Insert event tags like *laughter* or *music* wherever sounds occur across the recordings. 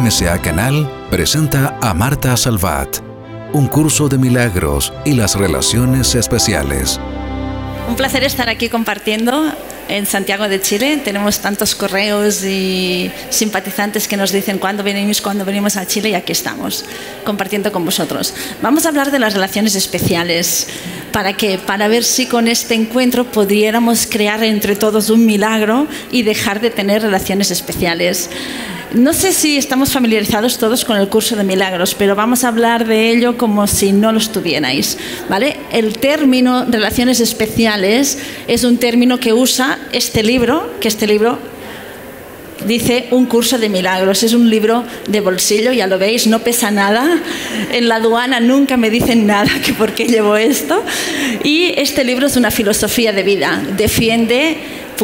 MCA Canal presenta a Marta Salvat, un curso de milagros y las relaciones especiales. Un placer estar aquí compartiendo en Santiago de Chile. Tenemos tantos correos y simpatizantes que nos dicen cuándo venimos, cuándo venimos a Chile y aquí estamos compartiendo con vosotros. Vamos a hablar de las relaciones especiales. ¿Para qué? Para ver si con este encuentro pudiéramos crear entre todos un milagro y dejar de tener relaciones especiales. No sé si estamos familiarizados todos con el curso de milagros, pero vamos a hablar de ello como si no lo estuvierais. ¿vale? El término relaciones especiales es un término que usa este libro, que este libro dice un curso de milagros. Es un libro de bolsillo, ya lo veis, no pesa nada. En la aduana nunca me dicen nada que por qué llevo esto. Y este libro es una filosofía de vida. Defiende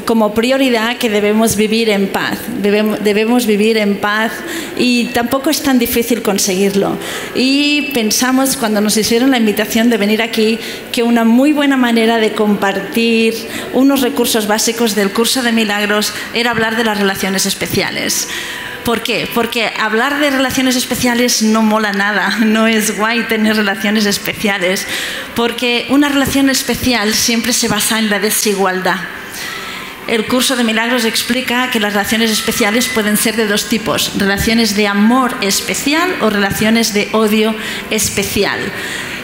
como prioridad que debemos vivir en paz, debemos, vivir en paz y tampoco es tan difícil conseguirlo. Y pensamos cuando nos hicieron la invitación de venir aquí que una muy buena manera de compartir unos recursos básicos del curso de milagros era hablar de las relaciones especiales. ¿Por qué? Porque hablar de relaciones especiales no mola nada, *laughs* no es guay tener relaciones especiales, porque una relación especial siempre se basa en la desigualdad. El curso de milagros explica que las relaciones especiales pueden ser de dos tipos, relaciones de amor especial o relaciones de odio especial.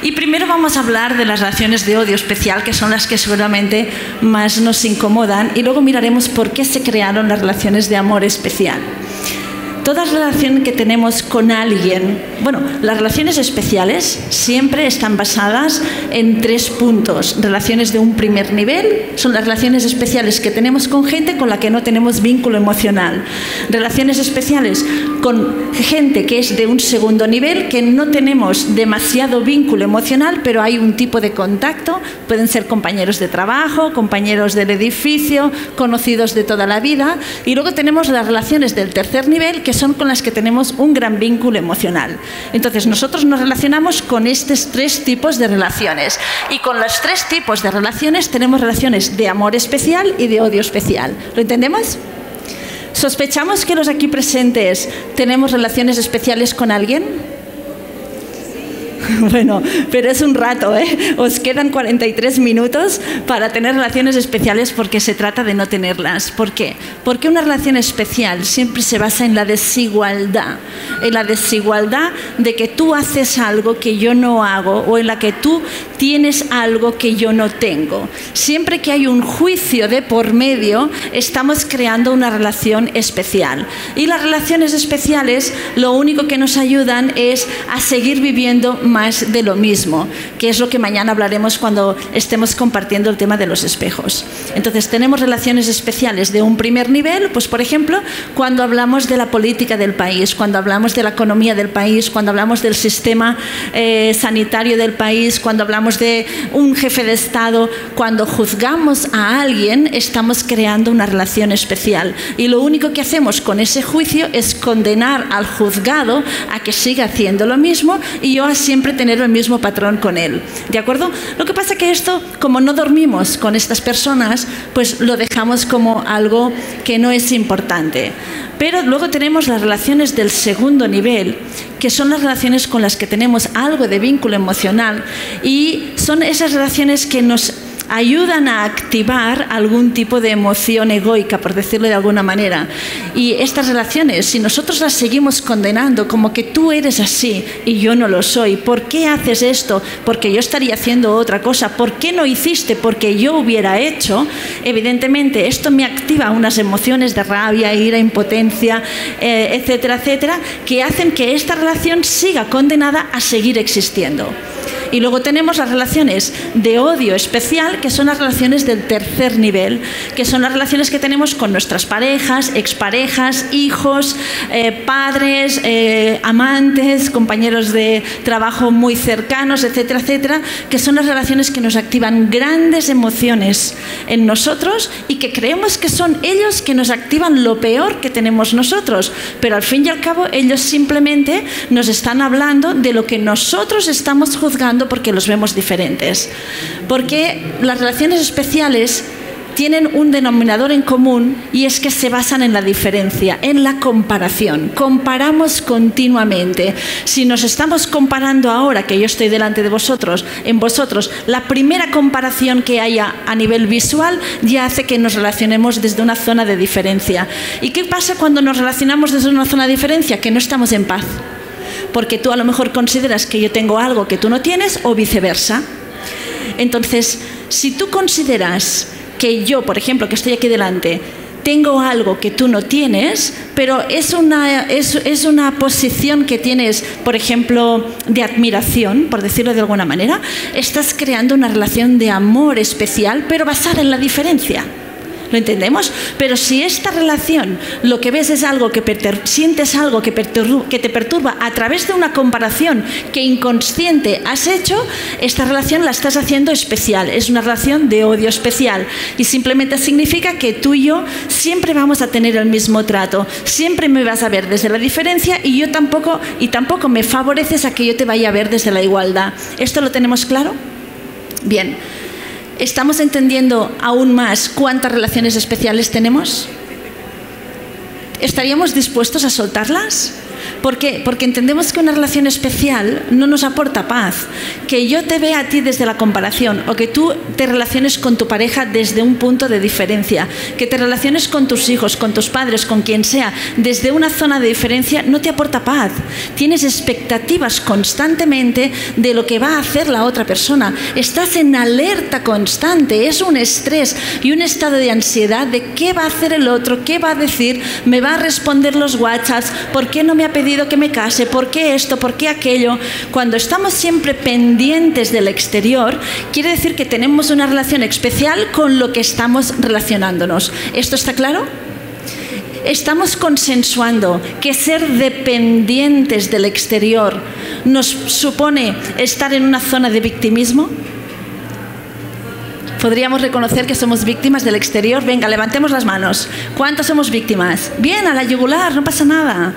Y primero vamos a hablar de las relaciones de odio especial, que son las que seguramente más nos incomodan, y luego miraremos por qué se crearon las relaciones de amor especial. Toda relación que tenemos con alguien, bueno, las relaciones especiales siempre están basadas en tres puntos. Relaciones de un primer nivel son las relaciones especiales que tenemos con gente con la que no tenemos vínculo emocional. Relaciones especiales con gente que es de un segundo nivel, que no tenemos demasiado vínculo emocional, pero hay un tipo de contacto. Pueden ser compañeros de trabajo, compañeros del edificio, conocidos de toda la vida. Y luego tenemos las relaciones del tercer nivel, que son con las que tenemos un gran vínculo emocional. Entonces, nosotros nos relacionamos con estos tres tipos de relaciones. Y con los tres tipos de relaciones tenemos relaciones de amor especial y de odio especial. ¿Lo entendemos? ¿Sospechamos que los aquí presentes tenemos relaciones especiales con alguien? *laughs* Bueno, pero es un rato, ¿eh? Os quedan 43 minutos para tener relaciones especiales porque se trata de no tenerlas. ¿Por qué? Porque una relación especial siempre se basa en la desigualdad, en la desigualdad de que tú haces algo que yo no hago o en la que tú tienes algo que yo no tengo. Siempre que hay un juicio de por medio, estamos creando una relación especial. Y las relaciones especiales lo único que nos ayudan es a seguir viviendo más de lo mismo, que es lo que mañana hablaremos cuando estemos compartiendo el tema de los espejos. Entonces, tenemos relaciones especiales de un primer nivel, pues por ejemplo, cuando hablamos de la política del país, cuando hablamos de la economía del país, cuando hablamos del sistema eh, sanitario del país, cuando hablamos de un jefe de Estado, cuando juzgamos a alguien, estamos creando una relación especial. Y lo único que hacemos con ese juicio es condenar al juzgado a que siga haciendo lo mismo y yo a tener el mismo patrón con él. ¿De acuerdo? Lo que pasa que esto, como no dormimos con estas personas, pues lo dejamos como algo que no es importante. Pero luego tenemos las relaciones del segundo nivel, que son las relaciones con las que tenemos algo de vínculo emocional y son esas relaciones que nos ayudan a activar algún tipo de emoción egoica, por decirlo de alguna manera. Y estas relaciones, si nosotros las seguimos condenando como que tú eres así y yo no lo soy, ¿por qué haces esto? Porque yo estaría haciendo otra cosa, ¿por qué no hiciste? Porque yo hubiera hecho, evidentemente esto me activa unas emociones de rabia, ira, impotencia, eh, etcétera, etcétera, que hacen que esta relación siga condenada a seguir existiendo. Y luego tenemos las relaciones de odio especial, que son las relaciones del tercer nivel, que son las relaciones que tenemos con nuestras parejas, exparejas, hijos, eh, padres, eh, amantes, compañeros de trabajo muy cercanos, etcétera, etcétera, que son las relaciones que nos activan grandes emociones en nosotros y que creemos que son ellos que nos activan lo peor que tenemos nosotros. Pero al fin y al cabo ellos simplemente nos están hablando de lo que nosotros estamos juzgando porque los vemos diferentes. Porque las relaciones especiales tienen un denominador en común y es que se basan en la diferencia, en la comparación. Comparamos continuamente. Si nos estamos comparando ahora, que yo estoy delante de vosotros, en vosotros, la primera comparación que haya a nivel visual ya hace que nos relacionemos desde una zona de diferencia. ¿Y qué pasa cuando nos relacionamos desde una zona de diferencia? Que no estamos en paz. Porque tú a lo mejor consideras que yo tengo algo que tú no tienes o viceversa. Entonces, si tú consideras que yo, por ejemplo, que estoy aquí delante, tengo algo que tú no tienes, pero es una, es, es, una posición que tienes, por ejemplo, de admiración, por decirlo de alguna manera, estás creando una relación de amor especial, pero basada en la diferencia. ¿Lo entendemos? Pero si esta relación lo que ves es algo que sientes algo que, que te perturba a través de una comparación que inconsciente has hecho, esta relación la estás haciendo especial. Es una relación de odio especial. Y simplemente significa que tú y yo siempre vamos a tener el mismo trato. Siempre me vas a ver desde la diferencia y yo tampoco, y tampoco me favoreces a que yo te vaya a ver desde la igualdad. ¿Esto lo tenemos claro? Bien. ¿Estamos entendiendo aún más cuántas relaciones especiales tenemos? ¿Estaríamos dispuestos a soltarlas? ¿Por qué? Porque entendemos que una relación especial no nos aporta paz. Que yo te vea a ti desde la comparación o que tú te relaciones con tu pareja desde un punto de diferencia, que te relaciones con tus hijos, con tus padres, con quien sea, desde una zona de diferencia, no te aporta paz. Tienes expectativas constantemente de lo que va a hacer la otra persona. Estás en alerta constante, es un estrés y un estado de ansiedad de qué va a hacer el otro, qué va a decir, me va a responder los WhatsApps, por qué no me ha pedido que me case, por qué esto, por qué aquello. Cuando estamos siempre pendientes del exterior, quiere decir que tenemos una relación especial con lo que estamos relacionándonos. ¿Esto está claro? Estamos consensuando que ser dependientes del exterior nos supone estar en una zona de victimismo. Podríamos reconocer que somos víctimas del exterior. Venga, levantemos las manos. ¿Cuántos somos víctimas? Bien, a la yugular, no pasa nada.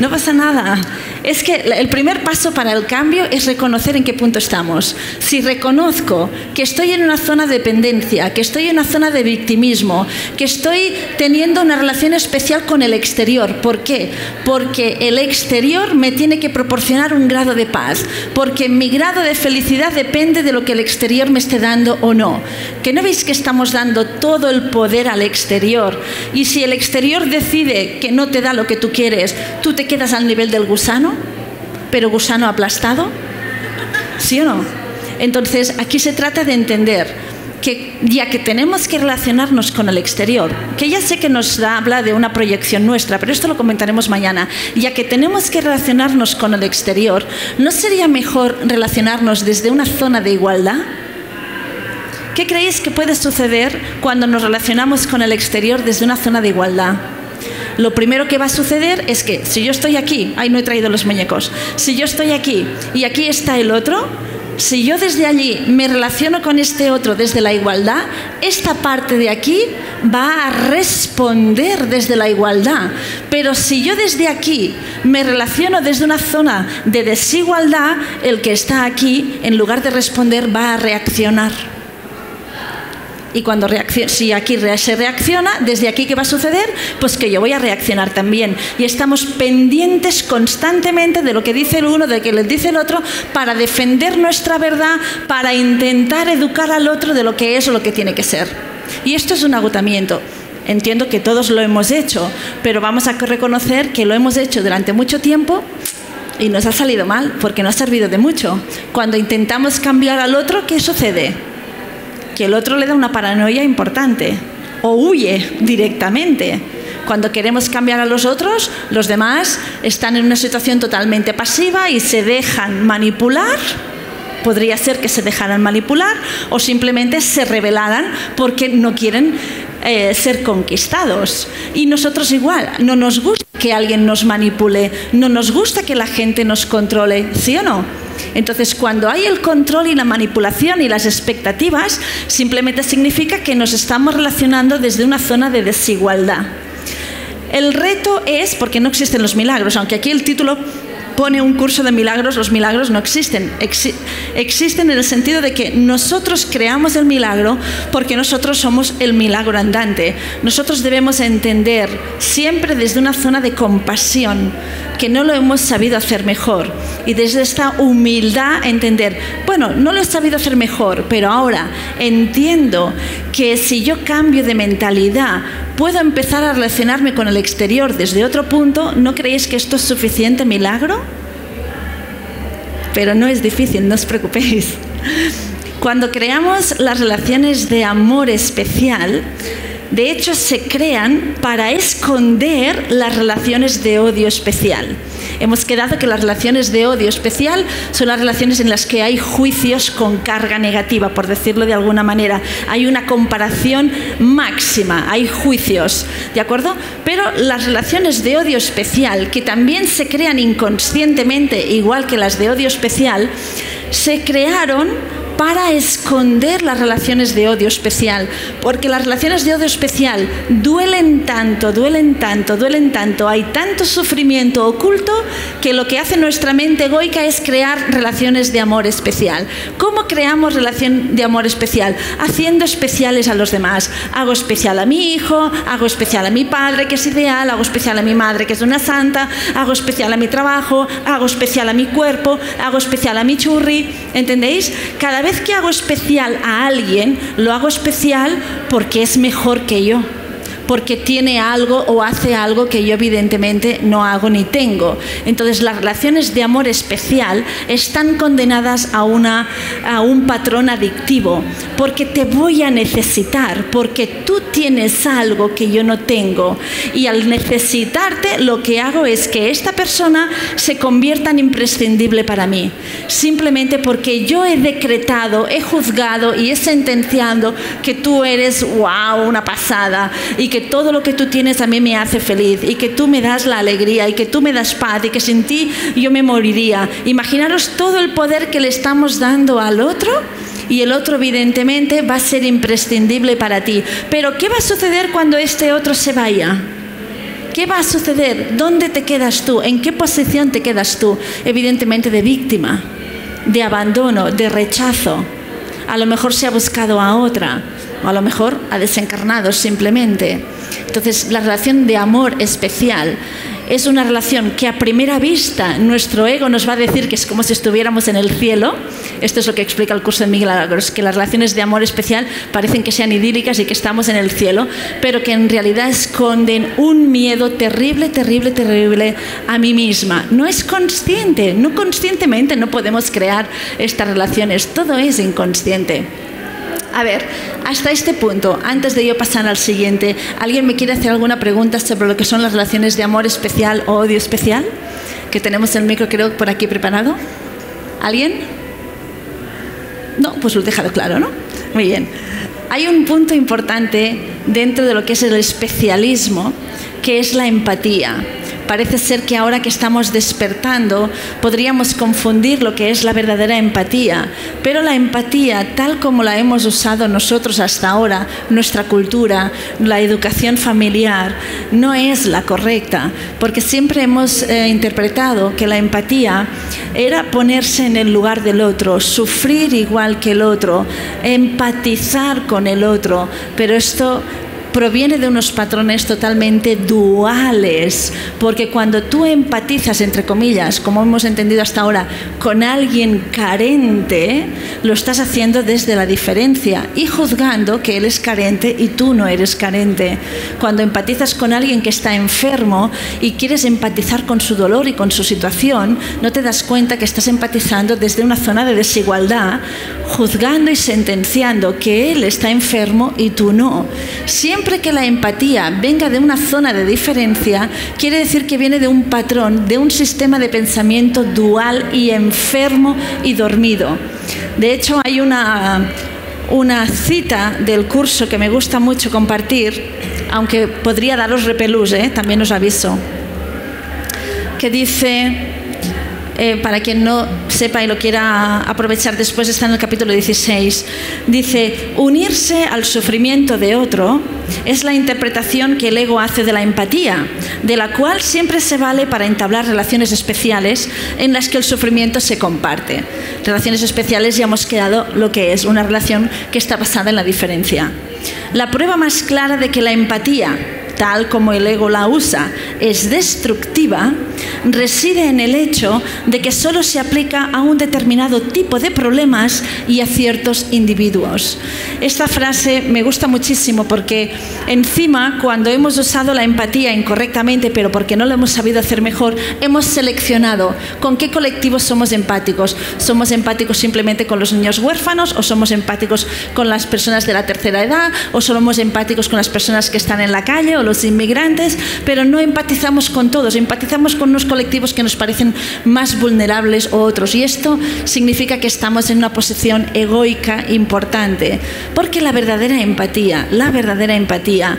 No pasa nada. Es que el primer paso para el cambio es reconocer en qué punto estamos. Si reconozco que estoy en una zona de dependencia, que estoy en una zona de victimismo, que estoy teniendo una relación especial con el exterior. ¿Por qué? Porque el exterior me tiene que proporcionar un grado de paz. Porque mi grado de felicidad depende de lo que el exterior me esté dando o no. Que no veis que estamos dando todo el poder al exterior. Y si el exterior decide que no te da lo que tú quieres, tú te quedas al nivel del gusano, pero gusano aplastado. ¿Sí o no? Entonces, aquí se trata de entender que ya que tenemos que relacionarnos con el exterior, que ya sé que nos habla de una proyección nuestra, pero esto lo comentaremos mañana, ya que tenemos que relacionarnos con el exterior, ¿no sería mejor relacionarnos desde una zona de igualdad? ¿Qué creéis que puede suceder cuando nos relacionamos con el exterior desde una zona de igualdad? Lo primero que va a suceder es que si yo estoy aquí, ay, no he traído los muñecos, si yo estoy aquí y aquí está el otro, si yo desde allí me relaciono con este otro desde la igualdad, esta parte de aquí va a responder desde la igualdad. Pero si yo desde aquí me relaciono desde una zona de desigualdad, el que está aquí, en lugar de responder, va a reaccionar. Y cuando si aquí se reacciona, desde aquí ¿qué va a suceder? Pues que yo voy a reaccionar también. Y estamos pendientes constantemente de lo que dice el uno, de lo que le dice el otro, para defender nuestra verdad, para intentar educar al otro de lo que es o lo que tiene que ser. Y esto es un agotamiento. Entiendo que todos lo hemos hecho, pero vamos a reconocer que lo hemos hecho durante mucho tiempo y nos ha salido mal, porque no ha servido de mucho. Cuando intentamos cambiar al otro, ¿qué sucede? Que el otro le da una paranoia importante o huye directamente. Cuando queremos cambiar a los otros, los demás están en una situación totalmente pasiva y se dejan manipular. Podría ser que se dejaran manipular o simplemente se rebelaran porque no quieren eh, ser conquistados. Y nosotros igual, no nos gusta que alguien nos manipule, no nos gusta que la gente nos controle, ¿sí o no? Entonces, cuando hay el control y la manipulación y las expectativas, simplemente significa que nos estamos relacionando desde una zona de desigualdad. El reto es, porque no existen los milagros, aunque aquí el título pone un curso de milagros, los milagros no existen. existen en el sentido de que nosotros creamos el milagro porque nosotros somos el milagro andante. Nosotros debemos entender siempre desde una zona de compasión que no lo hemos sabido hacer mejor. Y desde esta humildad entender, bueno, no lo he sabido hacer mejor, pero ahora entiendo que si yo cambio de mentalidad, puedo empezar a relacionarme con el exterior desde otro punto, ¿no creéis que esto es suficiente milagro? Pero no es difícil, no os preocupéis. Cuando creamos las relaciones de amor especial, de hecho se crean para esconder las relaciones de odio especial. Hemos quedado que las relaciones de odio especial son las relaciones en las que hay juicios con carga negativa, por decirlo de alguna manera. Hay una comparación máxima, hay juicios, ¿de acuerdo? Pero las relaciones de odio especial, que también se crean inconscientemente, igual que las de odio especial, se crearon para esconder las relaciones de odio especial, porque las relaciones de odio especial duelen tanto, duelen tanto, duelen tanto, hay tanto sufrimiento oculto que lo que hace nuestra mente egoica es crear relaciones de amor especial. ¿Cómo creamos relación de amor especial? Haciendo especiales a los demás. Hago especial a mi hijo, hago especial a mi padre, que es ideal, hago especial a mi madre, que es una santa, hago especial a mi trabajo, hago especial a mi cuerpo, hago especial a mi churri, ¿entendéis? Cada que hago especial a alguien, lo hago especial porque es mejor que yo porque tiene algo o hace algo que yo evidentemente no hago ni tengo. Entonces las relaciones de amor especial están condenadas a, una, a un patrón adictivo, porque te voy a necesitar, porque tú tienes algo que yo no tengo. Y al necesitarte lo que hago es que esta persona se convierta en imprescindible para mí, simplemente porque yo he decretado, he juzgado y he sentenciado que tú eres, wow, una pasada y que todo lo que tú tienes a mí me hace feliz y que tú me das la alegría y que tú me das paz y que sin ti yo me moriría. Imaginaros todo el poder que le estamos dando al otro y el otro evidentemente va a ser imprescindible para ti. Pero ¿qué va a suceder cuando este otro se vaya? ¿Qué va a suceder? ¿Dónde te quedas tú? ¿En qué posición te quedas tú? Evidentemente de víctima, de abandono, de rechazo. A lo mejor se ha buscado a otra a lo mejor ha desencarnado simplemente. Entonces, la relación de amor especial es una relación que a primera vista nuestro ego nos va a decir que es como si estuviéramos en el cielo. Esto es lo que explica el curso de Miguel Agros, que las relaciones de amor especial parecen que sean idílicas y que estamos en el cielo, pero que en realidad esconden un miedo terrible, terrible, terrible a mí misma. No es consciente, no conscientemente no podemos crear estas relaciones, todo es inconsciente. A ver, hasta este punto, antes de yo pasar al siguiente, ¿alguien me quiere hacer alguna pregunta sobre lo que son las relaciones de amor especial o odio especial? Que tenemos el micro, creo, por aquí preparado. ¿Alguien? No, pues lo he dejado claro, ¿no? Muy bien. Hay un punto importante dentro de lo que es el especialismo, que es la empatía parece ser que ahora que estamos despertando podríamos confundir lo que es la verdadera empatía, pero la empatía tal como la hemos usado nosotros hasta ahora, nuestra cultura, la educación familiar, no es la correcta, porque siempre hemos eh, interpretado que la empatía era ponerse en el lugar del otro, sufrir igual que el otro, empatizar con el otro, pero esto proviene de unos patrones totalmente duales, porque cuando tú empatizas, entre comillas, como hemos entendido hasta ahora, con alguien carente, lo estás haciendo desde la diferencia y juzgando que él es carente y tú no eres carente. Cuando empatizas con alguien que está enfermo y quieres empatizar con su dolor y con su situación, no te das cuenta que estás empatizando desde una zona de desigualdad, juzgando y sentenciando que él está enfermo y tú no. Siempre Siempre que la empatía venga de una zona de diferencia, quiere decir que viene de un patrón, de un sistema de pensamiento dual y enfermo y dormido. De hecho, hay una, una cita del curso que me gusta mucho compartir, aunque podría daros repelús, ¿eh? también os aviso, que dice, eh, para quien no sepa y lo quiera aprovechar después, está en el capítulo 16. Dice, unirse al sufrimiento de otro es la interpretación que el ego hace de la empatía, de la cual siempre se vale para entablar relaciones especiales en las que el sufrimiento se comparte. Relaciones especiales ya hemos quedado lo que es una relación que está basada en la diferencia. La prueba más clara de que la empatía tal como el ego la usa, es destructiva, reside en el hecho de que solo se aplica a un determinado tipo de problemas y a ciertos individuos. Esta frase me gusta muchísimo porque encima cuando hemos usado la empatía incorrectamente, pero porque no lo hemos sabido hacer mejor, hemos seleccionado con qué colectivos somos empáticos. ¿Somos empáticos simplemente con los niños huérfanos o somos empáticos con las personas de la tercera edad o somos empáticos con las personas que están en la calle los inmigrantes, pero no empatizamos con todos, empatizamos con unos colectivos que nos parecen más vulnerables o otros. Y esto significa que estamos en una posición egoica importante, porque la verdadera empatía, la verdadera empatía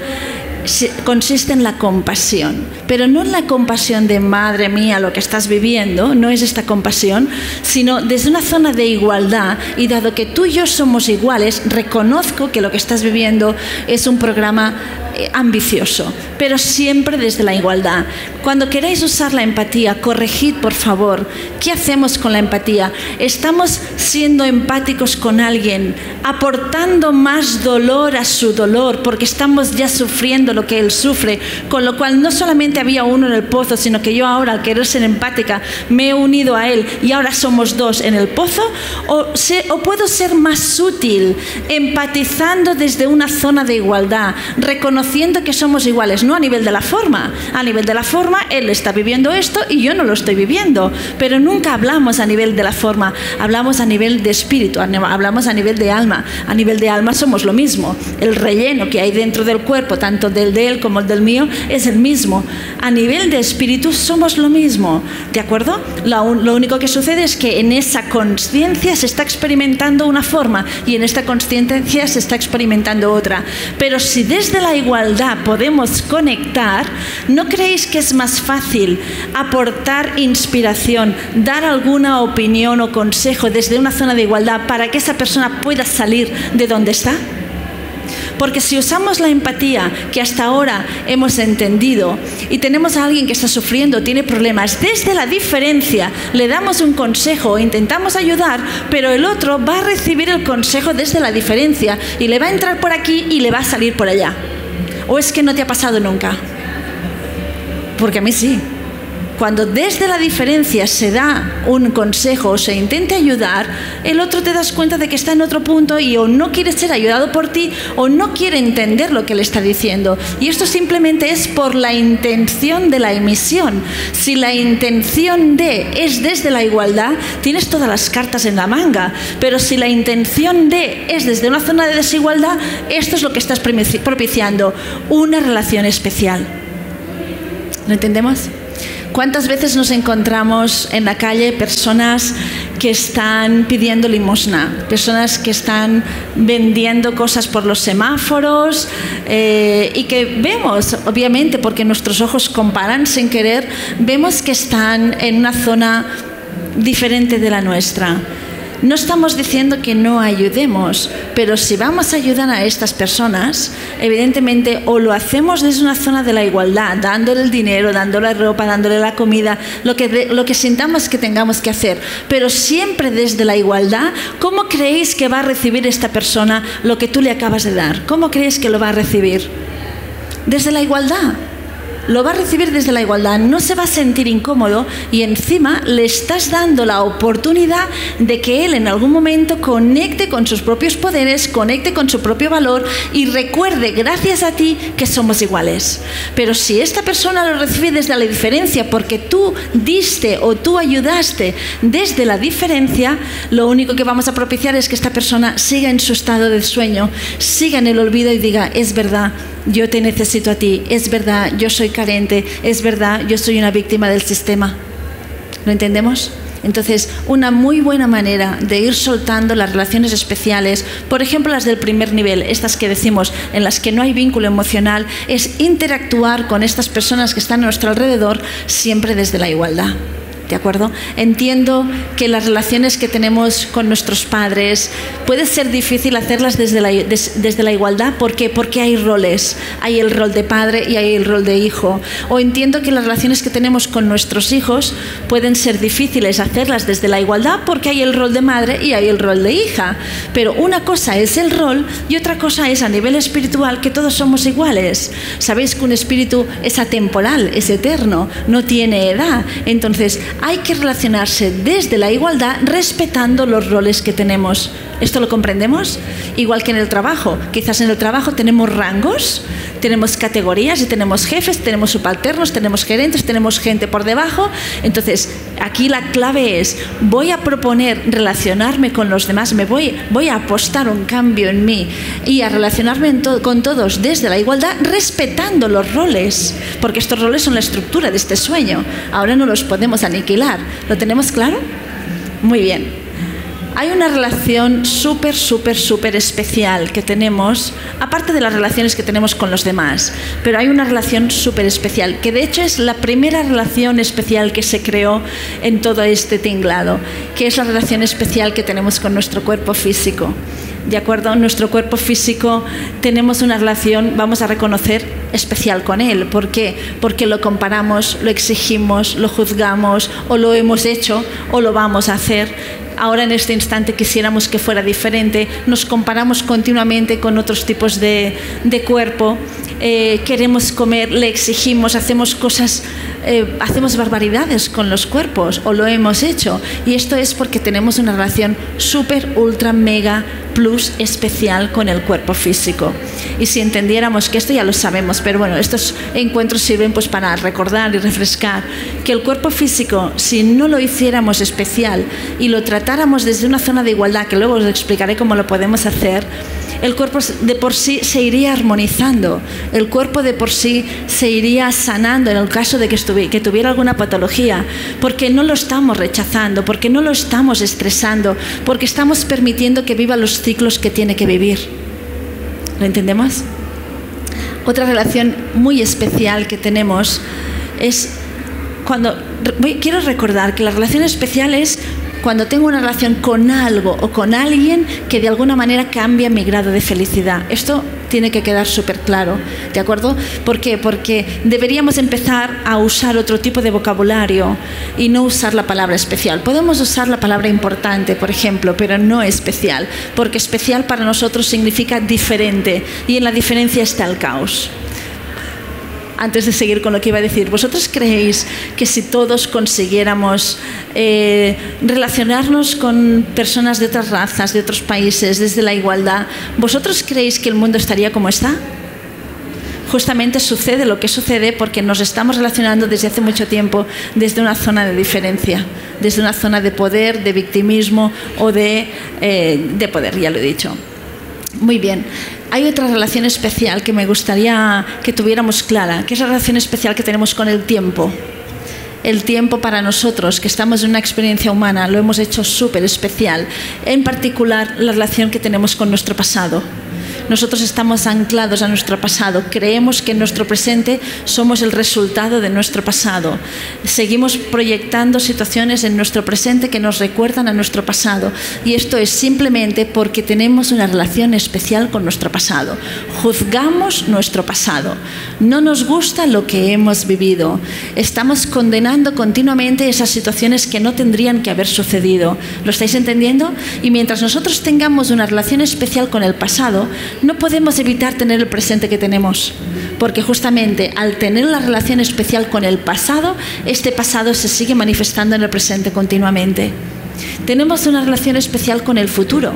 consiste en la compasión, pero no en la compasión de madre mía lo que estás viviendo, no es esta compasión, sino desde una zona de igualdad y dado que tú y yo somos iguales, reconozco que lo que estás viviendo es un programa eh, ambicioso, pero siempre desde la igualdad. Cuando queráis usar la empatía, corregid por favor. ¿Qué hacemos con la empatía? ¿Estamos siendo empáticos con alguien, aportando más dolor a su dolor, porque estamos ya sufriendo lo que él sufre? Con lo cual no solamente había uno en el pozo, sino que yo ahora, al querer ser empática, me he unido a él y ahora somos dos en el pozo. ¿O, o puedo ser más sutil, empatizando desde una zona de igualdad, reconociendo que somos iguales, no a nivel de la forma. A nivel de la forma, él está viviendo esto y yo no lo estoy viviendo. Pero nunca hablamos a nivel de la forma, hablamos a nivel de espíritu, hablamos a nivel de alma. A nivel de alma somos lo mismo. El relleno que hay dentro del cuerpo, tanto del de él como el del mío, es el mismo. A nivel de espíritu somos lo mismo. ¿De acuerdo? Lo, lo único que sucede es que en esa conciencia se está experimentando una forma y en esta conciencia se está experimentando otra. Pero si desde la igualdad podemos conectar, ¿no creéis que es más fácil aportar inspiración, dar alguna opinión o consejo desde una zona de igualdad para que esa persona pueda salir de donde está? Porque si usamos la empatía que hasta ahora hemos entendido y tenemos a alguien que está sufriendo, tiene problemas, desde la diferencia le damos un consejo, intentamos ayudar, pero el otro va a recibir el consejo desde la diferencia y le va a entrar por aquí y le va a salir por allá. ¿O es que no te ha pasado nunca? Porque a mí sí. Cuando desde la diferencia se da un consejo o se intente ayudar, el otro te das cuenta de que está en otro punto y o no quiere ser ayudado por ti o no quiere entender lo que le está diciendo. Y esto simplemente es por la intención de la emisión. Si la intención de es desde la igualdad, tienes todas las cartas en la manga. Pero si la intención de es desde una zona de desigualdad, esto es lo que estás propiciando, una relación especial. ¿Lo entendemos? ¿Cuántas veces nos encontramos en la calle personas que están pidiendo limosna, personas que están vendiendo cosas por los semáforos eh, y que vemos, obviamente, porque nuestros ojos comparan sin querer, vemos que están en una zona diferente de la nuestra? No estamos diciendo que no ayudemos, pero si vamos a ayudar a estas personas, evidentemente o lo hacemos desde una zona de la igualdad, dándole el dinero, dándole la ropa, dándole la comida, lo que, lo sintamos que tengamos que hacer, pero siempre desde la igualdad, ¿cómo creéis que va a recibir esta persona lo que tú le acabas de dar? ¿Cómo creéis que lo va a recibir? Desde la igualdad lo va a recibir desde la igualdad, no se va a sentir incómodo y encima le estás dando la oportunidad de que él en algún momento conecte con sus propios poderes, conecte con su propio valor y recuerde gracias a ti que somos iguales. Pero si esta persona lo recibe desde la diferencia porque tú diste o tú ayudaste desde la diferencia, lo único que vamos a propiciar es que esta persona siga en su estado de sueño, siga en el olvido y diga, es verdad, yo te necesito a ti, es verdad, yo soy es verdad, yo soy una víctima del sistema. ¿Lo entendemos? Entonces, una muy buena manera de ir soltando las relaciones especiales, por ejemplo las del primer nivel, estas que decimos en las que no hay vínculo emocional, es interactuar con estas personas que están a nuestro alrededor siempre desde la igualdad. ¿De acuerdo? Entiendo que las relaciones que tenemos con nuestros padres puede ser difícil hacerlas desde la, desde la igualdad. ¿Por qué? Porque hay roles. Hay el rol de padre y hay el rol de hijo. O entiendo que las relaciones que tenemos con nuestros hijos pueden ser difíciles hacerlas desde la igualdad porque hay el rol de madre y hay el rol de hija. Pero una cosa es el rol y otra cosa es a nivel espiritual que todos somos iguales. Sabéis que un espíritu es atemporal, es eterno, no tiene edad. Entonces hay que relacionarse desde la igualdad respetando los roles que tenemos. ¿Esto lo comprendemos? Igual que en el trabajo. Quizás en el trabajo tenemos rangos, tenemos categorías y tenemos jefes, tenemos subalternos, tenemos gerentes, tenemos gente por debajo. Entonces, aquí la clave es, voy a proponer relacionarme con los demás, me voy, voy a apostar un cambio en mí y a relacionarme con todos desde la igualdad, respetando los roles, porque estos roles son la estructura de este sueño. Ahora no los podemos aniquilar. ¿Lo tenemos claro? Muy bien hay una relación súper, súper, súper especial que tenemos, aparte de las relaciones que tenemos con los demás, pero hay una relación súper especial, que de hecho es la primera relación especial que se creó en todo este tinglado, que es la relación especial que tenemos con nuestro cuerpo físico. De acuerdo, nuestro cuerpo físico tenemos una relación, vamos a reconocer, especial con él. ¿Por qué? Porque lo comparamos, lo exigimos, lo juzgamos, o lo hemos hecho, o lo vamos a hacer ahora en este instante quisiéramos que fuera diferente, nos comparamos continuamente con otros tipos de, cuerpo, eh, queremos comer, le exigimos, hacemos cosas, eh, hacemos barbaridades con los cuerpos o lo hemos hecho. Y esto es porque tenemos una relación súper, ultra, mega, plus especial con el cuerpo físico. Y si entendiéramos que esto ya lo sabemos, pero bueno, estos encuentros sirven pues para recordar y refrescar que el cuerpo físico, si no lo hiciéramos especial y lo tratáramos desde una zona de igualdad, que luego os explicaré cómo lo podemos hacer, el cuerpo de por sí se iría armonizando, el cuerpo de por sí se iría sanando en el caso de que, tuviera alguna patología, porque no lo estamos rechazando, porque no lo estamos estresando, porque estamos permitiendo que viva los ciclos que tiene que vivir. ¿Lo entendemos? Otra relación muy especial que tenemos es cuando quiero recordar que la relación especial es cuando tengo una relación con algo o con alguien que de alguna manera cambia mi grado de felicidad. Esto tiene que quedar súper claro, ¿de acuerdo? ¿Por qué? Porque deberíamos empezar a usar otro tipo de vocabulario y no usar la palabra especial. Podemos usar la palabra importante, por ejemplo, pero no especial, porque especial para nosotros significa diferente y en la diferencia está el caos antes de seguir con lo que iba a decir, ¿vosotros creéis que si todos consiguiéramos eh, relacionarnos con personas de otras razas, de otros países, desde la igualdad, ¿vosotros creéis que el mundo estaría como está? justamente sucede lo que sucede porque nos estamos relacionando desde hace mucho tiempo desde una zona de diferencia, desde una zona de poder, de victimismo o de, eh, de poder, ya lo he dicho. Muy bien. Hay otra relación especial que me gustaría que tuviéramos clara, que es la relación especial que tenemos con el tiempo. El tiempo para nosotros, que estamos en una experiencia humana, lo hemos hecho súper especial. En particular, la relación que tenemos con nuestro pasado. Nosotros estamos anclados a nuestro pasado, creemos que en nuestro presente somos el resultado de nuestro pasado. Seguimos proyectando situaciones en nuestro presente que nos recuerdan a nuestro pasado y esto es simplemente porque tenemos una relación especial con nuestro pasado. Juzgamos nuestro pasado, no nos gusta lo que hemos vivido, estamos condenando continuamente esas situaciones que no tendrían que haber sucedido. ¿Lo estáis entendiendo? Y mientras nosotros tengamos una relación especial con el pasado, no podemos evitar tener el presente que tenemos, porque justamente al tener la relación especial con el pasado, este pasado se sigue manifestando en el presente continuamente. Tenemos una relación especial con el futuro.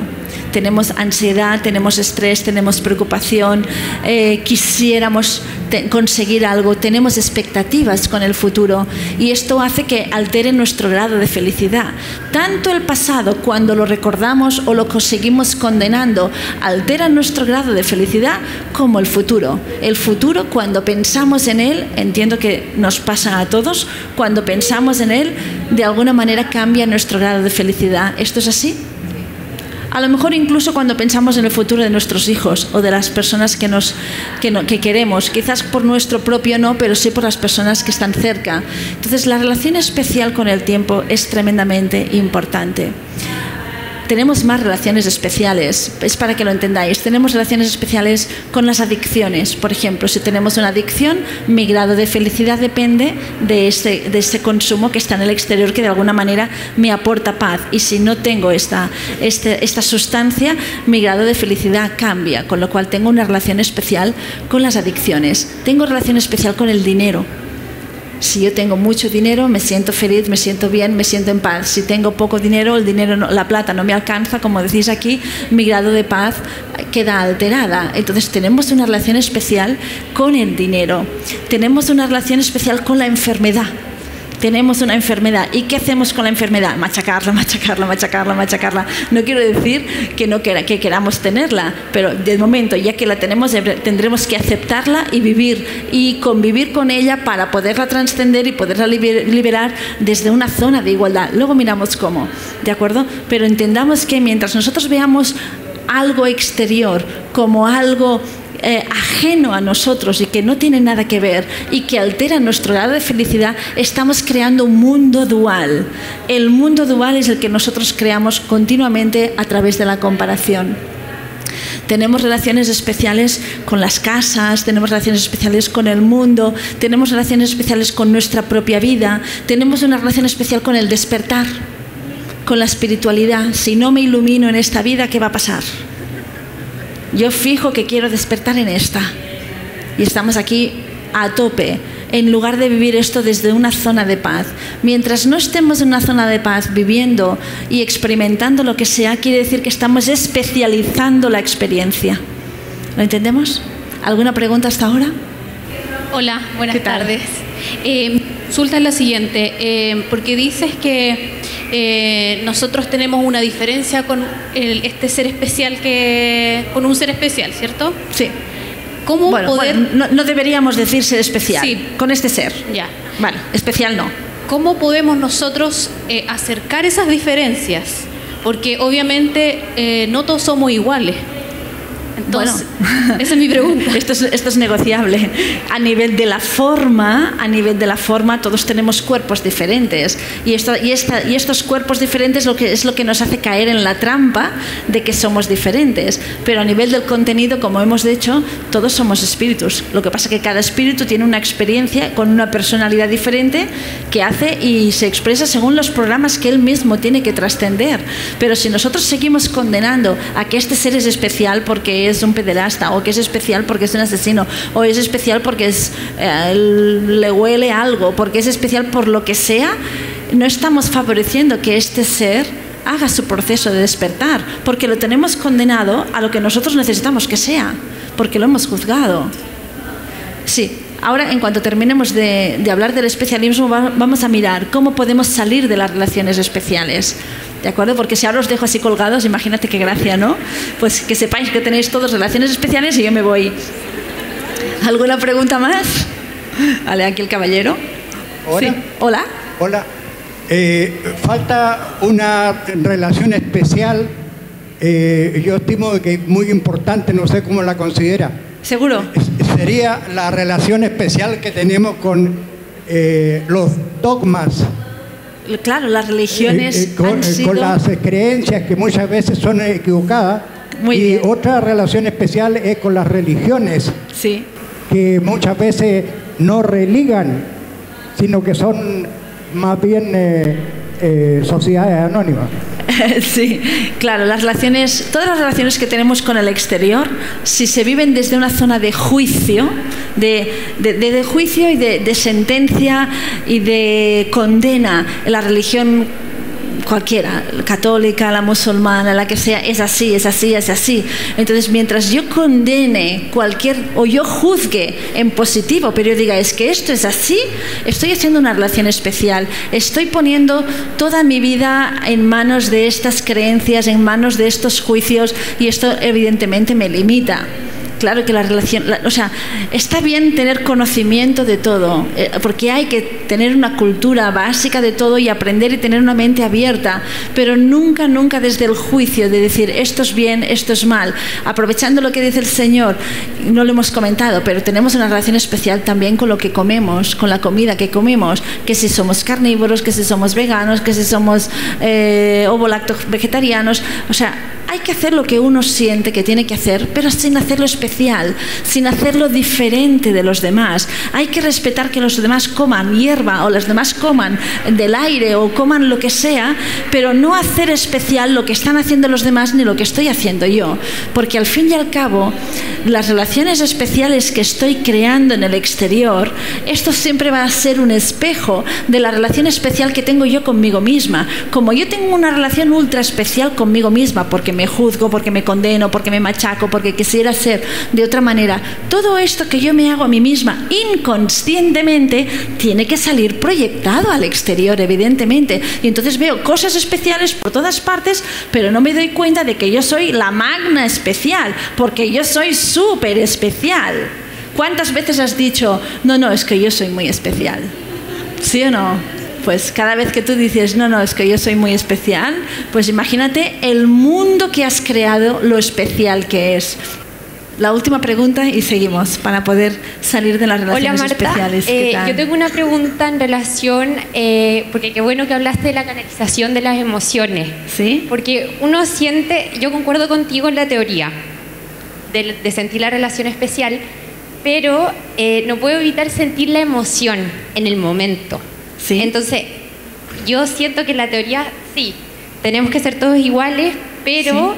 Tenemos ansiedad, tenemos estrés, tenemos preocupación, eh, quisiéramos conseguir algo, tenemos expectativas con el futuro y esto hace que altere nuestro grado de felicidad. Tanto el pasado, cuando lo recordamos o lo conseguimos condenando, altera nuestro grado de felicidad, como el futuro. El futuro, cuando pensamos en él, entiendo que nos pasa a todos, cuando pensamos en él, de alguna manera cambia nuestro grado de felicidad. ¿Esto es así? A lo mejor incluso cuando pensamos en el futuro de nuestros hijos o de las personas que, nos, que, queremos, quizás por nuestro propio no, pero sí por las personas que están cerca. Entonces la relación especial con el tiempo es tremendamente importante tenemos más relaciones especiales, es para que lo entendáis. Tenemos relaciones especiales con las adicciones. Por ejemplo, si tenemos una adicción, mi grado de felicidad depende de ese, de ese consumo que está en el exterior que de alguna manera me aporta paz. Y si no tengo esta, este, esta sustancia, mi grado de felicidad cambia, con lo cual tengo una relación especial con las adicciones. Tengo relación especial con el dinero si yo tengo mucho dinero, me siento feliz, me siento bien, me siento en paz. Si tengo poco dinero, el dinero, la plata no me alcanza, como decís aquí, mi grado de paz queda alterada. Entonces tenemos una relación especial con el dinero. Tenemos una relación especial con la enfermedad tenemos una enfermedad. ¿Y qué hacemos con la enfermedad? Machacarla, machacarla, machacarla, machacarla. No quiero decir que no que queramos tenerla, pero de momento, ya que la tenemos, tendremos que aceptarla y vivir y convivir con ella para poderla trascender y poderla liberar desde una zona de igualdad. Luego miramos cómo, ¿de acuerdo? Pero entendamos que mientras nosotros veamos algo exterior como algo eh, ajeno a nosotros y que no tiene nada que ver y que altera nuestro grado de felicidad, estamos creando un mundo dual. El mundo dual es el que nosotros creamos continuamente a través de la comparación. Tenemos relaciones especiales con las casas, tenemos relaciones especiales con el mundo, tenemos relaciones especiales con nuestra propia vida, tenemos una relación especial con el despertar, con la espiritualidad. Si no me ilumino en esta vida, ¿qué va a pasar? Yo fijo que quiero despertar en esta. Y estamos aquí a tope, en lugar de vivir esto desde una zona de paz. Mientras no estemos en una zona de paz viviendo y experimentando lo que sea, quiere decir que estamos especializando la experiencia. ¿Lo entendemos? ¿Alguna pregunta hasta ahora? Hola, buenas tardes. Eh, consulta es la siguiente, eh, porque dices que eh, nosotros tenemos una diferencia con este ser especial que con un ser especial, ¿cierto? Sí. ¿Cómo poder... no, deberíamos decir ser especial, sí. con este ser. Ya. Vale, especial no. ¿Cómo podemos nosotros eh, acercar esas diferencias? Porque obviamente eh, no todos somos iguales bueno, esa es mi pregunta. *laughs* Esto es, esto es, negociable. A nivel de la forma, a nivel de la forma, todos tenemos cuerpos diferentes y, esto, y, esta, y estos cuerpos diferentes lo que, es lo que nos hace caer en la trampa de que somos diferentes. Pero a nivel del contenido, como hemos dicho, todos somos espíritus. Lo que pasa es que cada espíritu tiene una experiencia con una personalidad diferente que hace y se expresa según los programas que él mismo tiene que trascender. Pero si nosotros seguimos condenando a que este ser es especial porque es un pederasta, o que es especial porque es un asesino, o es especial porque eh, le huele algo, porque es especial por lo que sea, no estamos favoreciendo que este ser haga su proceso de despertar, porque lo tenemos condenado a lo que nosotros necesitamos que sea, porque lo hemos juzgado. Sí, ahora en cuanto terminemos de hablar del especialismo, vamos a mirar cómo podemos salir de las relaciones especiales. ¿De acuerdo? Porque si ahora os dejo así colgados, imagínate qué gracia, ¿no? Pues que sepáis que tenéis todos relaciones especiales y yo me voy. ¿Alguna pregunta más? Vale, aquí el caballero. Hola. Hola. Hola. Eh, falta una relación especial. Eh, yo estimo que es muy importante, no sé cómo la considera. Seguro. Sería la relación especial que tenemos con eh, los dogmas claro, las religiones. Eh, eh, con, las creencias que muchas veces son equivocadas. y otra relación especial es con las religiones. Sí. Que muchas veces no religan, sino que son más bien eh, sociedades anónimas. *laughs* Sí, claro, las relaciones, todas las relaciones que tenemos con el exterior, si se viven desde una zona de juicio, de, de, juicio y de, sentencia y de condena, la religión cualquiera, católica, la musulmana, la que sea, es así, es así, es así. Entonces, mientras yo condene cualquier, o yo juzgue en positivo, pero yo diga, es que esto es así, estoy haciendo una relación especial, estoy poniendo toda mi vida en manos de estas creencias, en manos de estos juicios, y esto evidentemente me limita. Claro que la relación, o sea, está bien tener conocimiento de todo, eh, porque hay que tener una cultura básica de todo y aprender y tener una mente abierta, pero nunca, nunca desde el juicio de decir esto es bien, esto es mal. Aprovechando lo que dice el Señor, no lo hemos comentado, pero tenemos una relación especial también con lo que comemos, con la comida que comemos, que si somos carnívoros, que si somos veganos, que si somos eh, ovo-lacto vegetarianos, o sea, hay que hacer lo que uno siente que tiene que hacer, pero sin hacerlo especial, sin hacerlo diferente de los demás. Hay que respetar que los demás coman hierba o los demás coman del aire o coman lo que sea, pero no hacer especial lo que están haciendo los demás ni lo que estoy haciendo yo. Porque al fin y al cabo, las relaciones especiales que estoy creando en el exterior, esto siempre va a ser un espejo de la relación especial que tengo yo conmigo misma. Como yo tengo una relación ultra especial conmigo misma, porque me juzgo, porque me condeno, porque me machaco, porque quisiera ser de otra manera. Todo esto que yo me hago a mí misma inconscientemente tiene que salir proyectado al exterior, evidentemente. Y entonces veo cosas especiales por todas partes, pero no me doy cuenta de que yo soy la magna especial, porque yo soy súper especial. ¿Cuántas veces has dicho, no, no, es que yo soy muy especial? ¿Sí o no? Pues cada vez que tú dices, no, no, es que yo soy muy especial, pues imagínate el mundo que has creado, lo especial que es. La última pregunta y seguimos para poder salir de las relaciones Hola, Marta. especiales. Eh, yo tengo una pregunta en relación, eh, porque qué bueno que hablaste de la canalización de las emociones. ¿Sí? Porque uno siente, yo concuerdo contigo en la teoría de, sentir la relación especial, pero eh, no puedo evitar sentir la emoción en el momento. Entonces, yo siento que en la teoría sí, tenemos que ser todos iguales, pero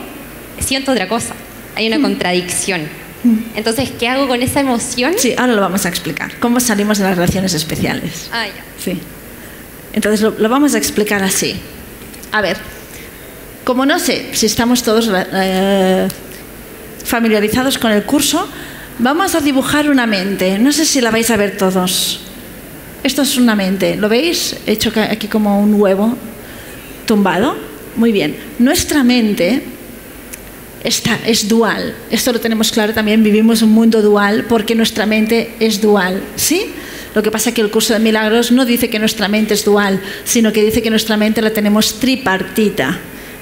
siento otra cosa. Hay una mm. contradicción. Mm. Entonces, ¿qué hago con esa emoción? Sí, ahora lo vamos a explicar. ¿Cómo salimos de las relaciones especiales? Ah, ya. Sí. Entonces, lo, vamos a explicar así. A ver, como no sé si estamos todos eh, familiarizados con el curso, vamos a dibujar una mente. No sé si la vais a ver todos. Esto es una mente, ¿lo veis? He hecho aquí como un huevo tumbado. Muy bien. Nuestra mente está, es dual. Esto lo tenemos claro también. Vivimos un mundo dual porque nuestra mente es dual. ¿Sí? Lo que pasa es que el curso de milagros no dice que nuestra mente es dual, sino que dice que nuestra mente la tenemos tripartita.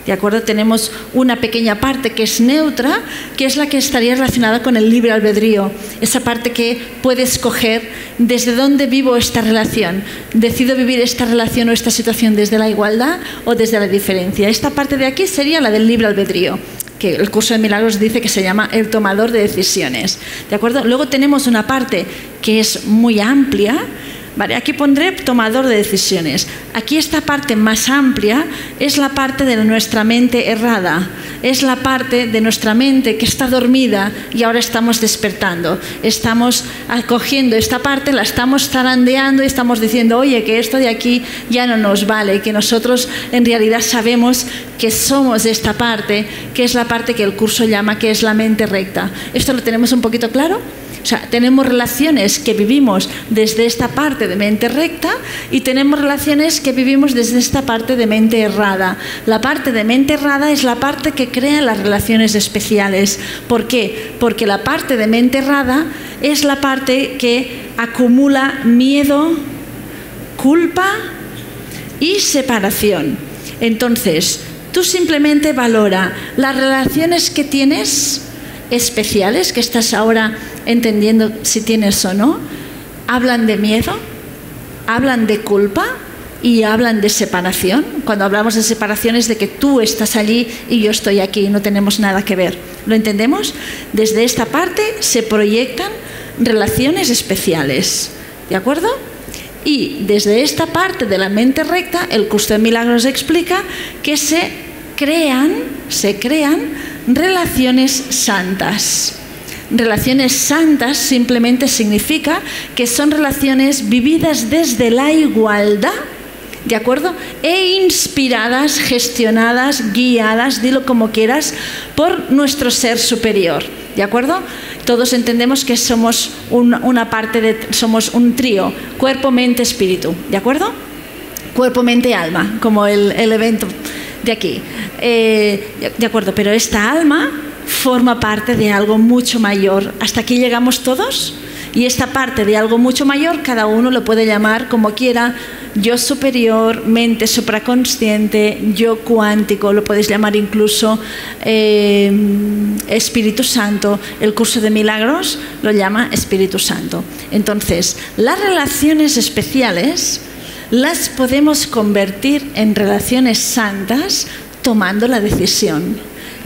¿De acuerdo? Tenemos una pequeña parte que es neutra, que es la que estaría relacionada con el libre albedrío, esa parte que puede escoger desde dónde vivo esta relación. ¿Decido vivir esta relación o esta situación desde la igualdad o desde la diferencia? Esta parte de aquí sería la del libre albedrío que el curso de milagros dice que se llama el tomador de decisiones. ¿De acuerdo? Luego tenemos una parte que es muy amplia, aquí pondré tomador de decisiones. Aquí esta parte más amplia es la parte de nuestra mente errada, es la parte de nuestra mente que está dormida y ahora estamos despertando. Estamos acogiendo esta parte, la estamos zarandeando y estamos diciendo, oye, que esto de aquí ya no nos vale, que nosotros en realidad sabemos que somos esta parte, que es la parte que el curso llama que es la mente recta. ¿Esto lo tenemos un poquito claro? Tenemos relaciones que vivimos desde esta parte de mente recta y tenemos relaciones que vivimos desde esta parte de mente errada. La parte de mente errada es la parte que crea las relaciones especiales. ¿Por qué? Porque la parte de mente errada es la parte que acumula miedo, culpa y separación. Entonces, tú simplemente valora las relaciones que tienes especiales, que estás ahora entendiendo si tienes o no, hablan de miedo, hablan de culpa y hablan de separación. Cuando hablamos de separación es de que tú estás allí y yo estoy aquí y no tenemos nada que ver. ¿Lo entendemos? Desde esta parte se proyectan relaciones especiales. ¿De acuerdo? Y desde esta parte de la mente recta, el curso de milagros explica que se crean, se crean relaciones santas. Relaciones santas simplemente significa que son relaciones vividas desde la igualdad, ¿de acuerdo? E inspiradas, gestionadas, guiadas, dilo como quieras, por nuestro ser superior, ¿de acuerdo? Todos entendemos que somos una parte de, somos un trío, cuerpo, mente, espíritu, ¿de acuerdo? Cuerpo, mente, alma, como el, evento de aquí. Eh, de acuerdo, pero esta alma forma parte de algo mucho mayor. ¿Hasta aquí llegamos todos? Y esta parte de algo mucho mayor, cada uno lo puede llamar como quiera, yo superior, mente supraconsciente, yo cuántico, lo puedes llamar incluso eh, Espíritu Santo. El curso de milagros lo llama Espíritu Santo. Entonces, las relaciones especiales las podemos convertir en relaciones santas tomando la decisión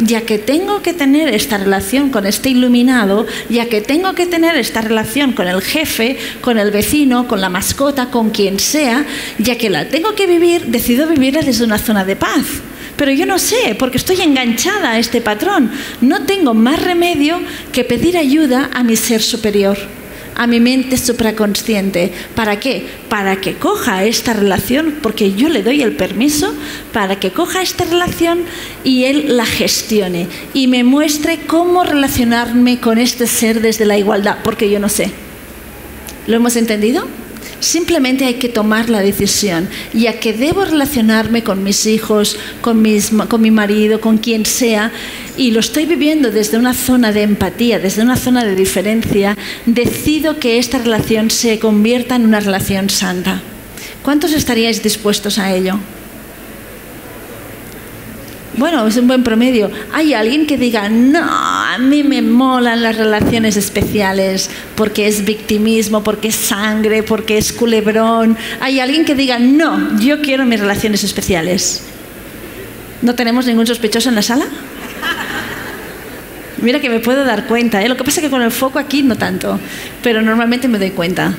ya que tengo que tener esta relación con este iluminado, ya que tengo que tener esta relación con el jefe, con el vecino, con la mascota, con quien sea, ya que la tengo que vivir, decido vivirla desde una zona de paz. Pero yo no sé, porque estoy enganchada a este patrón. No tengo más remedio que pedir ayuda a mi ser superior a mi mente supraconsciente. ¿Para qué? Para que coja esta relación, porque yo le doy el permiso, para que coja esta relación y él la gestione y me muestre cómo relacionarme con este ser desde la igualdad, porque yo no sé. ¿Lo hemos entendido? Simplemente hay que tomar la decisión, ya que debo relacionarme con mis hijos, con, mi marido, con quien sea, y lo estoy viviendo desde una zona de empatía, desde una zona de diferencia, decido que esta relación se convierta en una relación santa. ¿Cuántos estaríais dispuestos a ello? Bueno, es un buen promedio. Hay alguien que diga, no, a mí me molan las relaciones especiales porque es victimismo, porque es sangre, porque es culebrón. Hay alguien que diga, no, yo quiero mis relaciones especiales. ¿No tenemos ningún sospechoso en la sala? *laughs* Mira que me puedo dar cuenta, ¿eh? lo que pasa es que con el foco aquí no tanto, pero normalmente me doy cuenta.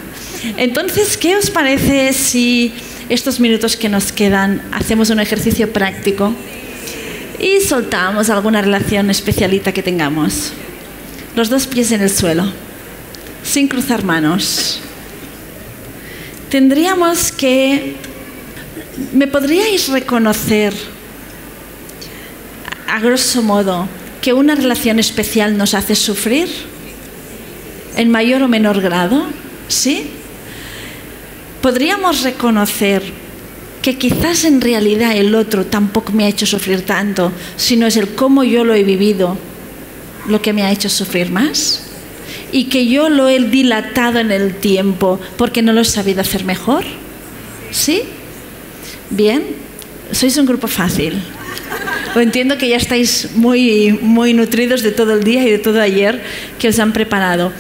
Entonces, ¿qué os parece si estos minutos que nos quedan hacemos un ejercicio práctico? Y soltamos alguna relación especialita que tengamos. Los dos pies en el suelo, sin cruzar manos. Tendríamos que... ¿Me podríais reconocer, a grosso modo, que una relación especial nos hace sufrir? ¿En mayor o menor grado? ¿Sí? ¿Podríamos reconocer que quizás en realidad el otro tampoco me ha hecho sufrir tanto, sino es el cómo yo lo he vivido lo que me ha hecho sufrir más. Y que yo lo he dilatado en el tiempo porque no lo he sabido hacer mejor. ¿Sí? Bien, sois un grupo fácil. Lo entiendo que ya estáis muy, muy nutridos de todo el día y de todo ayer que os han preparado.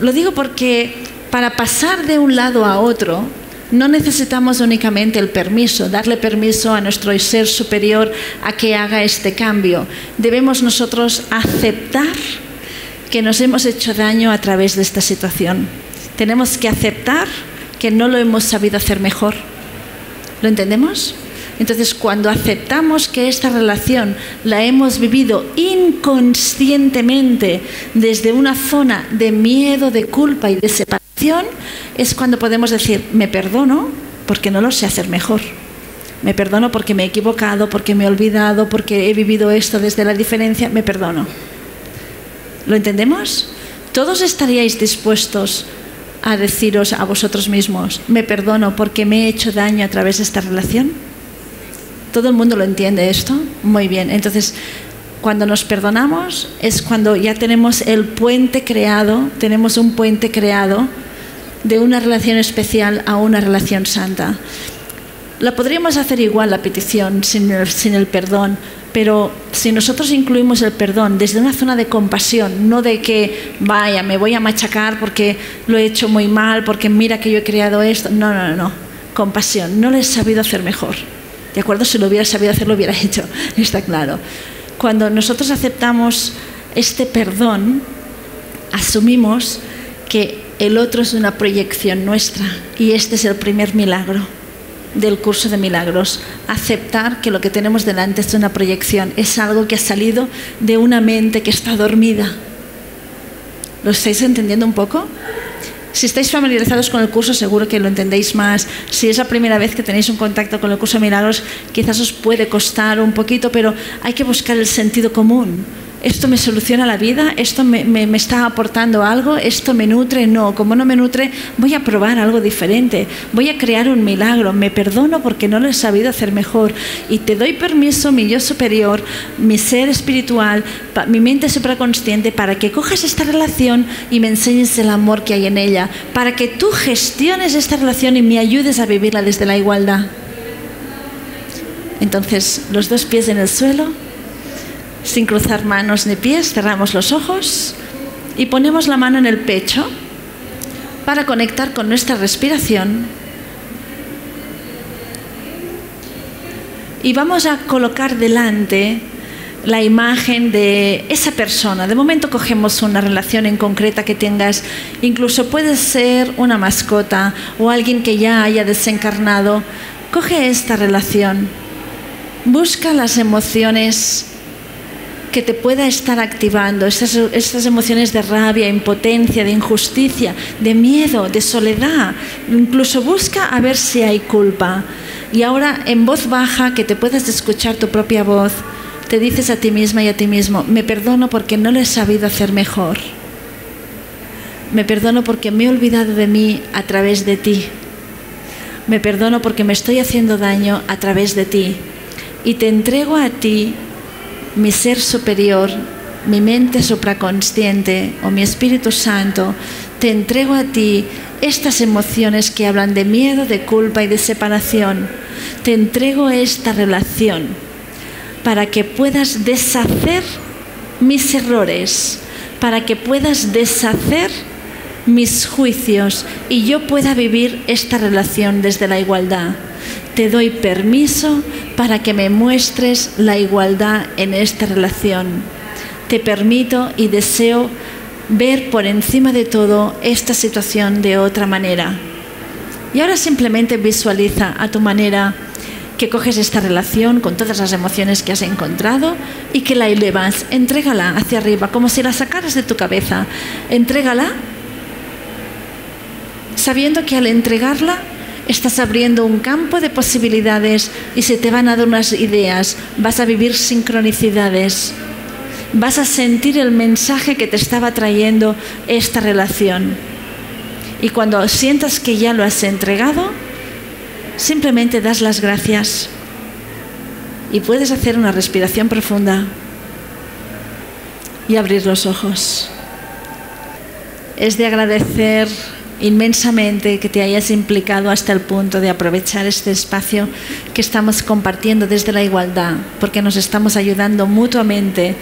Lo digo porque para pasar de un lado a otro no necesitamos únicamente el permiso, darle permiso a nuestro ser superior a que haga este cambio. Debemos nosotros aceptar que nos hemos hecho daño a través de esta situación. Tenemos que aceptar que no lo hemos sabido hacer mejor. ¿Lo entendemos? Entonces, cuando aceptamos que esta relación la hemos vivido inconscientemente desde una zona de miedo, de culpa y de separación, es cuando podemos decir, me perdono porque no lo sé hacer mejor. Me perdono porque me he equivocado, porque me he olvidado, porque he vivido esto desde la diferencia, me perdono. ¿Lo entendemos? ¿Todos estaríais dispuestos a deciros a vosotros mismos, me perdono porque me he hecho daño a través de esta relación? ¿Todo el mundo lo entiende esto? Muy bien. Entonces, cuando nos perdonamos es cuando ya tenemos el puente creado, tenemos un puente creado de una relación especial a una relación santa. La podríamos hacer igual la petición sin el, perdón, pero si nosotros incluimos el perdón desde una zona de compasión, no de que, vaya, me voy a machacar porque lo he hecho muy mal, porque mira que yo he creado esto, no, no, no, compasión, no lo he sabido hacer mejor. ¿De acuerdo? Si lo hubiera sabido hacer, lo hubiera *laughs* hecho, está claro. Cuando nosotros aceptamos este perdón, asumimos que el otro es una proyección nuestra y este es el primer milagro del curso de milagros. Aceptar que lo que tenemos delante es una proyección, es algo que ha salido de una mente que está dormida. ¿Lo estáis entendiendo un poco? Si estáis familiarizados con el curso, seguro que lo entendéis más. Si es la primera vez que tenéis un contacto con el curso de milagros, quizás os puede costar un poquito, pero hay que buscar el sentido común esto me soluciona la vida, esto me, está aportando algo, esto me nutre, no, como no me nutre, voy a probar algo diferente, voy a crear un milagro, me perdono porque no lo he sabido hacer mejor. Y te doy permiso, mi yo superior, mi ser espiritual, mi mente supraconsciente, para que cojas esta relación y me enseñes el amor que hay en ella, para que tú gestiones esta relación y me ayudes a vivirla desde la igualdad. Entonces, los dos pies en el suelo sin cruzar manos ni pies, cerramos los ojos y ponemos la mano en el pecho para conectar con nuestra respiración. Y vamos a colocar delante la imagen de esa persona. De momento cogemos una relación en concreta que tengas, incluso puede ser una mascota o alguien que ya haya desencarnado. Coge esta relación, busca las emociones que te pueda estar activando estas, emociones de rabia, impotencia, de injusticia, de miedo, de soledad. Incluso busca a ver si hay culpa. Y ahora en voz baja, que te puedas escuchar tu propia voz, te dices a ti misma y a ti mismo, me perdono porque no lo he sabido hacer mejor. Me perdono porque me he olvidado de mí a través de ti. Me perdono porque me estoy haciendo daño a través de ti. Y te entrego a ti mi ser superior, mi mente supraconsciente o mi Espíritu Santo, te entrego a ti estas emociones que hablan de miedo, de culpa y de separación. Te entrego esta relación para que puedas deshacer mis errores, para que puedas deshacer mis juicios y yo pueda vivir esta relación desde la igualdad te doy permiso para que me muestres la igualdad en esta relación. Te permito y deseo ver por encima de todo esta situación de otra manera. Y ahora simplemente visualiza a tu manera que coges esta relación con todas las emociones que has encontrado y que la elevas, entrégala hacia arriba, como si la sacaras de tu cabeza. Entrégala sabiendo que al entregarla estás abriendo un campo de posibilidades y se te van a dar unas ideas, vas a vivir sincronicidades, vas a sentir el mensaje que te estaba trayendo esta relación. Y cuando sientas que ya lo has entregado, simplemente das las gracias y puedes hacer una respiración profunda y abrir los ojos. Es de agradecer inmensamente que te hayas implicado hasta el punto de aprovechar este espacio que estamos compartiendo desde la igualdad, porque nos estamos ayudando mutuamente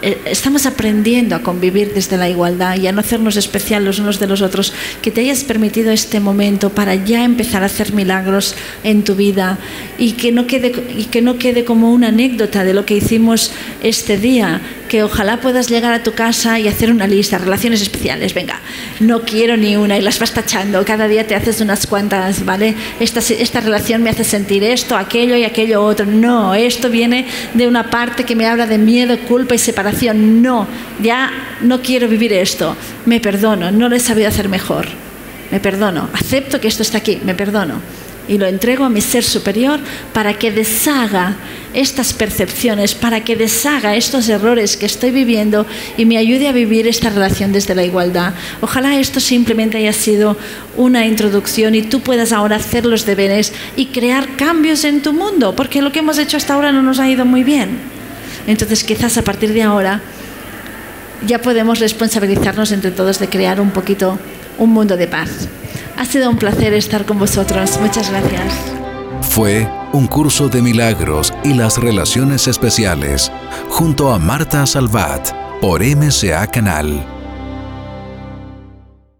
eh, estamos aprendiendo a convivir desde la igualdad y a no hacernos especial los unos de los otros, que te hayas permitido este momento para ya empezar a hacer milagros en tu vida y que no quede, y que no quede como una anécdota de lo que hicimos este día, que ojalá puedas llegar a tu casa y hacer una lista, relaciones especiales, venga, no quiero ni una y las vas tachando, cada día te haces unas cuantas, ¿vale? Esta, esta relación me hace sentir esto, aquello y aquello otro, no, esto viene de una parte que me habla de miedo, culpa y separación. No, ya no quiero vivir esto. Me perdono, no lo he sabido hacer mejor. Me perdono, acepto que esto está aquí, me perdono. Y lo entrego a mi ser superior para que deshaga estas percepciones, para que deshaga estos errores que estoy viviendo y me ayude a vivir esta relación desde la igualdad. Ojalá esto simplemente haya sido una introducción y tú puedas ahora hacer los deberes y crear cambios en tu mundo, porque lo que hemos hecho hasta ahora no nos ha ido muy bien. Entonces quizás a partir de ahora ya podemos responsabilizarnos entre todos de crear un poquito un mundo de paz. Ha sido un placer estar con vosotros. Muchas gracias. Fue un curso de milagros y las relaciones especiales junto a Marta Salvat por MCA Canal